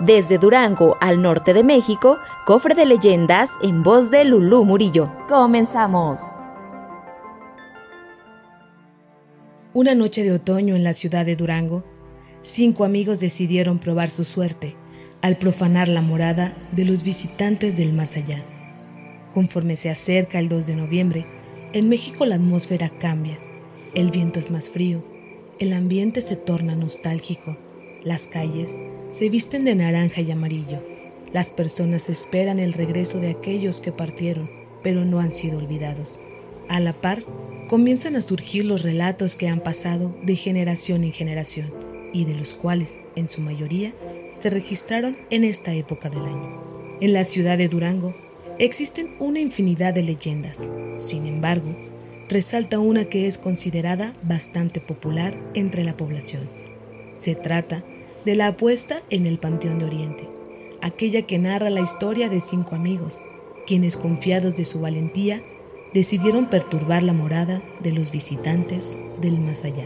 Desde Durango al norte de México, cofre de leyendas en voz de Lulú Murillo. Comenzamos. Una noche de otoño en la ciudad de Durango, cinco amigos decidieron probar su suerte al profanar la morada de los visitantes del más allá. Conforme se acerca el 2 de noviembre, en México la atmósfera cambia, el viento es más frío, el ambiente se torna nostálgico, las calles se visten de naranja y amarillo, las personas esperan el regreso de aquellos que partieron, pero no han sido olvidados. A la par, comienzan a surgir los relatos que han pasado de generación en generación y de los cuales, en su mayoría, se registraron en esta época del año. En la ciudad de Durango existen una infinidad de leyendas. Sin embargo, resalta una que es considerada bastante popular entre la población. Se trata de la apuesta en el Panteón de Oriente, aquella que narra la historia de cinco amigos, quienes confiados de su valentía decidieron perturbar la morada de los visitantes del más allá.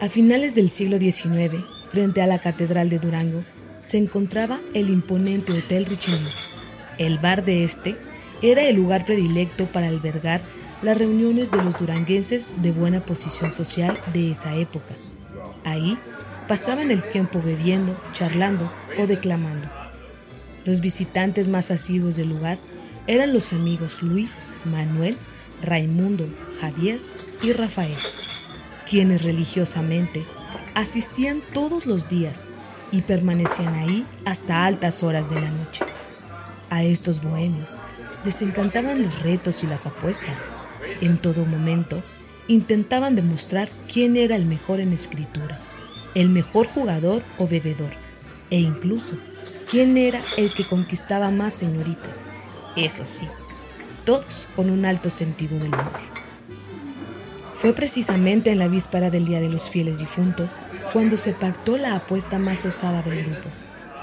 A finales del siglo XIX, frente a la Catedral de Durango, se encontraba el imponente Hotel Richelieu. El bar de este era el lugar predilecto para albergar las reuniones de los duranguenses de buena posición social de esa época. Ahí pasaban el tiempo bebiendo, charlando o declamando. Los visitantes más asiduos del lugar eran los amigos Luis, Manuel, Raimundo, Javier y Rafael, quienes religiosamente asistían todos los días y permanecían ahí hasta altas horas de la noche. A estos bohemios les encantaban los retos y las apuestas. En todo momento intentaban demostrar quién era el mejor en escritura, el mejor jugador o bebedor, e incluso quién era el que conquistaba más señoritas. Eso sí, todos con un alto sentido del humor. Fue precisamente en la víspera del Día de los Fieles Difuntos cuando se pactó la apuesta más osada del grupo,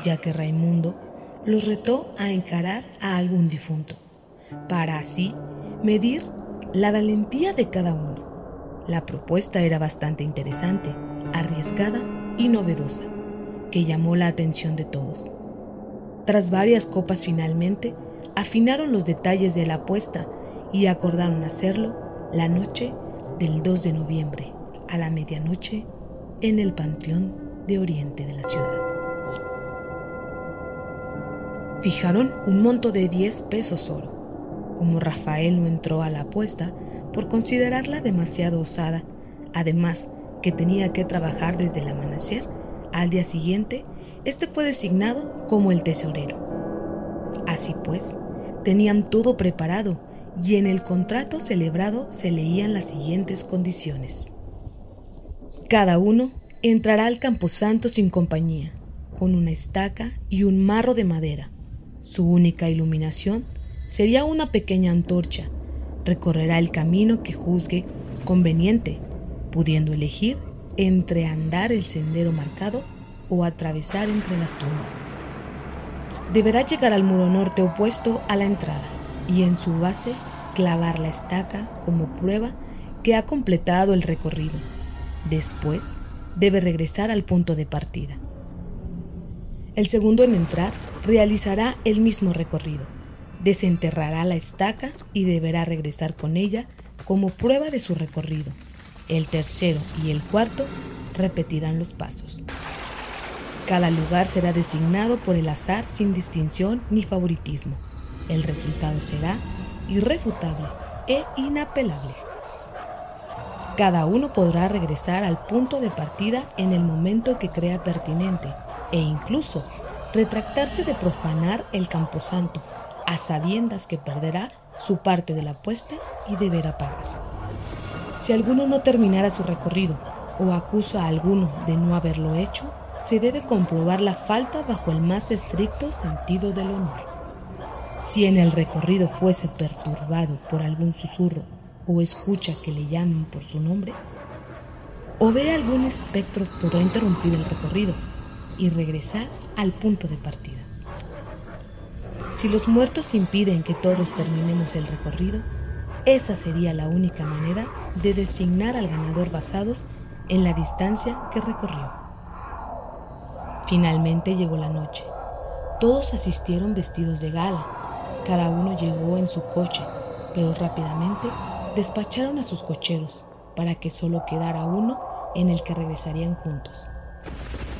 ya que Raimundo los retó a encarar a algún difunto, para así medir la valentía de cada uno. La propuesta era bastante interesante, arriesgada y novedosa, que llamó la atención de todos. Tras varias copas finalmente, afinaron los detalles de la apuesta y acordaron hacerlo la noche del 2 de noviembre a la medianoche en el Panteón de Oriente de la ciudad. Fijaron un monto de 10 pesos oro como Rafael no entró a la apuesta por considerarla demasiado osada, además que tenía que trabajar desde el amanecer, al día siguiente, este fue designado como el tesorero. Así pues, tenían todo preparado y en el contrato celebrado se leían las siguientes condiciones. Cada uno entrará al camposanto sin compañía, con una estaca y un marro de madera. Su única iluminación sería una pequeña antorcha. Recorrerá el camino que juzgue conveniente, pudiendo elegir entre andar el sendero marcado o atravesar entre las tumbas. Deberá llegar al muro norte opuesto a la entrada y en su base clavar la estaca como prueba que ha completado el recorrido. Después debe regresar al punto de partida. El segundo en entrar realizará el mismo recorrido desenterrará la estaca y deberá regresar con ella como prueba de su recorrido. El tercero y el cuarto repetirán los pasos. Cada lugar será designado por el azar sin distinción ni favoritismo. El resultado será irrefutable e inapelable. Cada uno podrá regresar al punto de partida en el momento que crea pertinente e incluso retractarse de profanar el camposanto a sabiendas que perderá su parte de la apuesta y deberá pagar. Si alguno no terminara su recorrido o acusa a alguno de no haberlo hecho, se debe comprobar la falta bajo el más estricto sentido del honor. Si en el recorrido fuese perturbado por algún susurro o escucha que le llamen por su nombre, o ve algún espectro podrá interrumpir el recorrido y regresar al punto de partida. Si los muertos impiden que todos terminemos el recorrido, esa sería la única manera de designar al ganador basados en la distancia que recorrió. Finalmente llegó la noche. Todos asistieron vestidos de gala. Cada uno llegó en su coche, pero rápidamente despacharon a sus cocheros para que solo quedara uno en el que regresarían juntos.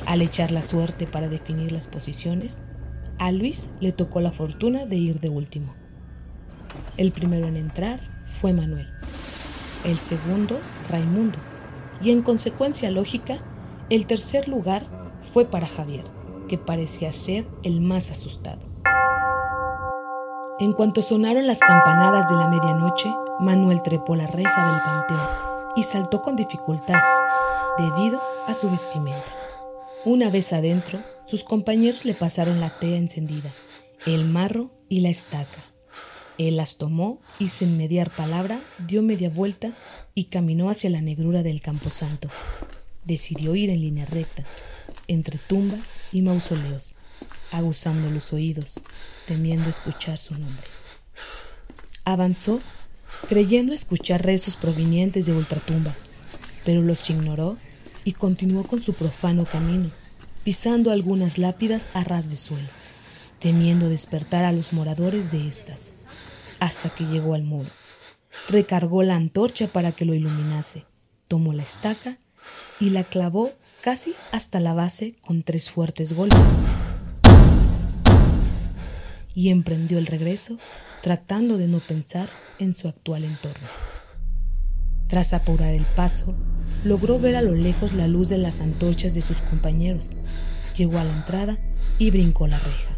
Al echar la suerte para definir las posiciones, a Luis le tocó la fortuna de ir de último. El primero en entrar fue Manuel, el segundo Raimundo y en consecuencia lógica, el tercer lugar fue para Javier, que parecía ser el más asustado. En cuanto sonaron las campanadas de la medianoche, Manuel trepó la reja del panteón y saltó con dificultad, debido a su vestimenta. Una vez adentro, sus compañeros le pasaron la tea encendida, el marro y la estaca. Él las tomó y sin mediar palabra dio media vuelta y caminó hacia la negrura del camposanto. Decidió ir en línea recta, entre tumbas y mausoleos, aguzando los oídos, temiendo escuchar su nombre. Avanzó, creyendo escuchar rezos provenientes de ultratumba, pero los ignoró y continuó con su profano camino, pisando algunas lápidas a ras de suelo, temiendo despertar a los moradores de estas, hasta que llegó al muro. Recargó la antorcha para que lo iluminase, tomó la estaca y la clavó casi hasta la base con tres fuertes golpes. Y emprendió el regreso tratando de no pensar en su actual entorno. Tras apurar el paso, logró ver a lo lejos la luz de las antorchas de sus compañeros. Llegó a la entrada y brincó la reja.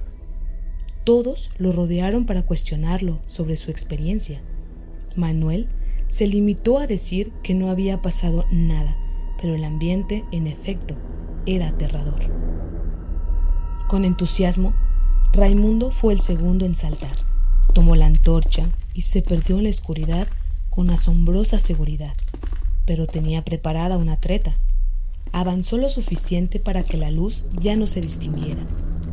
Todos lo rodearon para cuestionarlo sobre su experiencia. Manuel se limitó a decir que no había pasado nada, pero el ambiente, en efecto, era aterrador. Con entusiasmo, Raimundo fue el segundo en saltar. Tomó la antorcha y se perdió en la oscuridad con asombrosa seguridad, pero tenía preparada una treta. Avanzó lo suficiente para que la luz ya no se distinguiera.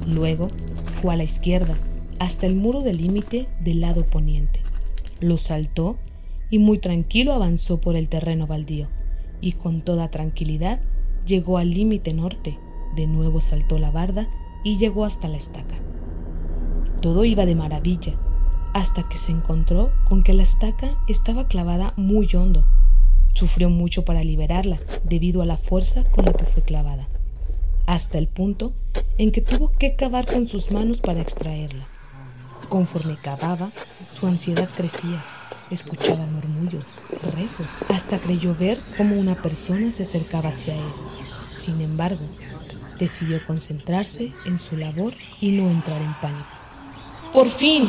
Luego fue a la izquierda, hasta el muro del límite del lado poniente. Lo saltó y muy tranquilo avanzó por el terreno baldío y con toda tranquilidad llegó al límite norte. De nuevo saltó la barda y llegó hasta la estaca. Todo iba de maravilla, hasta que se encontró con que la estaca estaba clavada muy hondo. Sufrió mucho para liberarla debido a la fuerza con la que fue clavada, hasta el punto en que tuvo que cavar con sus manos para extraerla. Conforme cavaba, su ansiedad crecía Escuchaba murmullos, rezos, hasta creyó ver cómo una persona se acercaba hacia él. Sin embargo, decidió concentrarse en su labor y no entrar en pánico. ¡Por fin!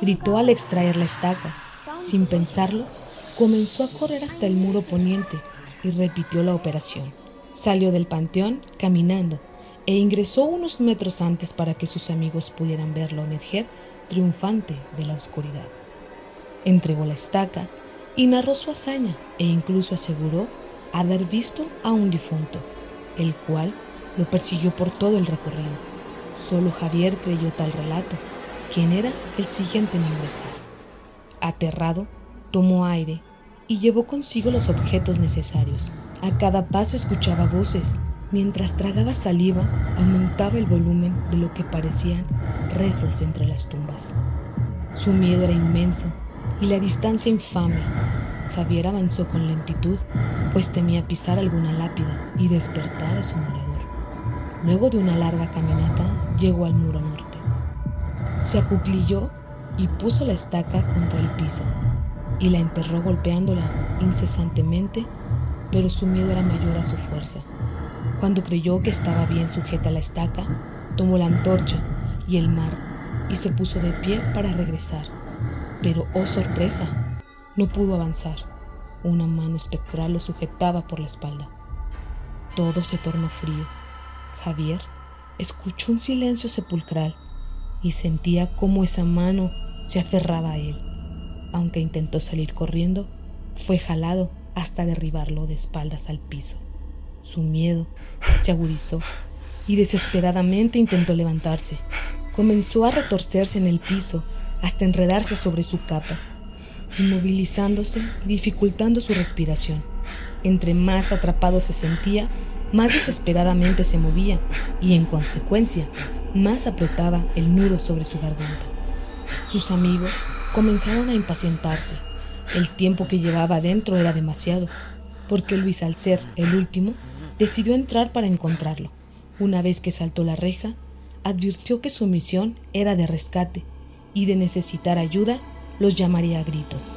gritó al extraer la estaca. Sin pensarlo, comenzó a correr hasta el muro poniente y repitió la operación. Salió del panteón caminando e ingresó unos metros antes para que sus amigos pudieran verlo emerger triunfante de la oscuridad entregó la estaca y narró su hazaña e incluso aseguró haber visto a un difunto, el cual lo persiguió por todo el recorrido. Solo Javier creyó tal relato, quien era el siguiente en ingresar. Aterrado, tomó aire y llevó consigo los objetos necesarios. A cada paso escuchaba voces. Mientras tragaba saliva, aumentaba el volumen de lo que parecían rezos entre las tumbas. Su miedo era inmenso y la distancia infame. Javier avanzó con lentitud, pues temía pisar alguna lápida y despertar a su morador. Luego de una larga caminata, llegó al muro norte. Se acuclilló y puso la estaca contra el piso, y la enterró golpeándola incesantemente, pero su miedo era mayor a su fuerza. Cuando creyó que estaba bien sujeta la estaca, tomó la antorcha y el mar y se puso de pie para regresar. Pero, oh sorpresa, no pudo avanzar. Una mano espectral lo sujetaba por la espalda. Todo se tornó frío. Javier escuchó un silencio sepulcral y sentía cómo esa mano se aferraba a él. Aunque intentó salir corriendo, fue jalado hasta derribarlo de espaldas al piso. Su miedo se agudizó y desesperadamente intentó levantarse. Comenzó a retorcerse en el piso hasta enredarse sobre su capa, inmovilizándose y dificultando su respiración. Entre más atrapado se sentía, más desesperadamente se movía y en consecuencia más apretaba el nudo sobre su garganta. Sus amigos comenzaron a impacientarse. El tiempo que llevaba adentro era demasiado, porque Luis al ser el último decidió entrar para encontrarlo. Una vez que saltó la reja, advirtió que su misión era de rescate y de necesitar ayuda los llamaría a gritos.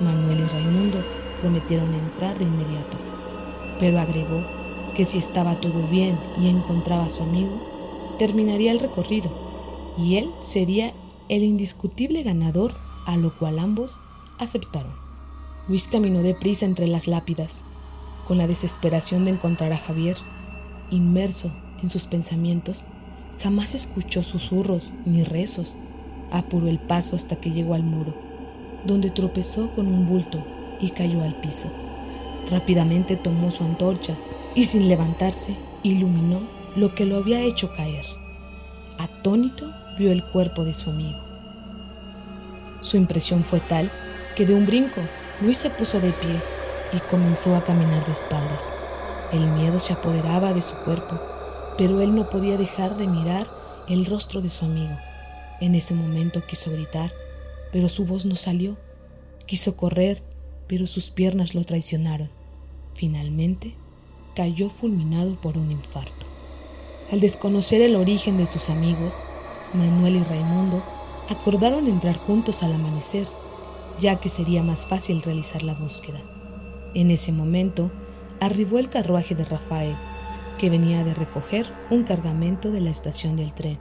Manuel y Raimundo prometieron entrar de inmediato, pero agregó que si estaba todo bien y encontraba a su amigo, terminaría el recorrido y él sería el indiscutible ganador, a lo cual ambos aceptaron. Luis caminó deprisa entre las lápidas, con la desesperación de encontrar a Javier, inmerso en sus pensamientos, jamás escuchó susurros ni rezos. Apuró el paso hasta que llegó al muro, donde tropezó con un bulto y cayó al piso. Rápidamente tomó su antorcha y sin levantarse iluminó lo que lo había hecho caer. Atónito vio el cuerpo de su amigo. Su impresión fue tal que de un brinco Luis se puso de pie y comenzó a caminar de espaldas. El miedo se apoderaba de su cuerpo, pero él no podía dejar de mirar el rostro de su amigo. En ese momento quiso gritar, pero su voz no salió. Quiso correr, pero sus piernas lo traicionaron. Finalmente, cayó fulminado por un infarto. Al desconocer el origen de sus amigos, Manuel y Raimundo acordaron entrar juntos al amanecer, ya que sería más fácil realizar la búsqueda. En ese momento, arribó el carruaje de Rafael, que venía de recoger un cargamento de la estación del tren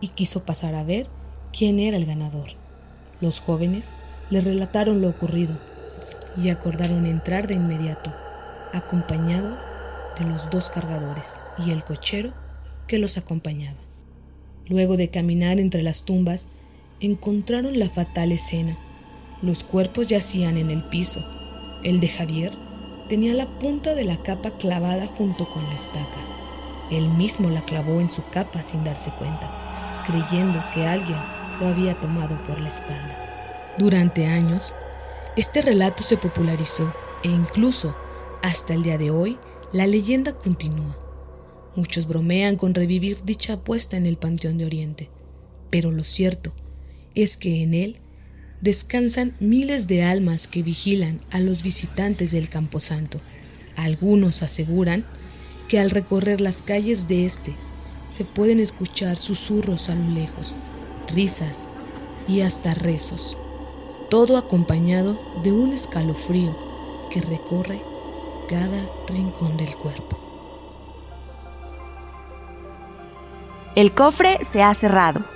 y quiso pasar a ver quién era el ganador. Los jóvenes le relataron lo ocurrido y acordaron entrar de inmediato, acompañados de los dos cargadores y el cochero que los acompañaba. Luego de caminar entre las tumbas, encontraron la fatal escena. Los cuerpos yacían en el piso. El de Javier tenía la punta de la capa clavada junto con la estaca. Él mismo la clavó en su capa sin darse cuenta, creyendo que alguien lo había tomado por la espalda. Durante años, este relato se popularizó e incluso hasta el día de hoy la leyenda continúa. Muchos bromean con revivir dicha apuesta en el Panteón de Oriente, pero lo cierto es que en él descansan miles de almas que vigilan a los visitantes del Camposanto. Algunos aseguran que al recorrer las calles de este se pueden escuchar susurros a lo lejos, risas y hasta rezos, todo acompañado de un escalofrío que recorre cada rincón del cuerpo. El cofre se ha cerrado.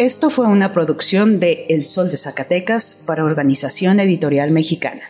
Esto fue una producción de El Sol de Zacatecas para Organización Editorial Mexicana.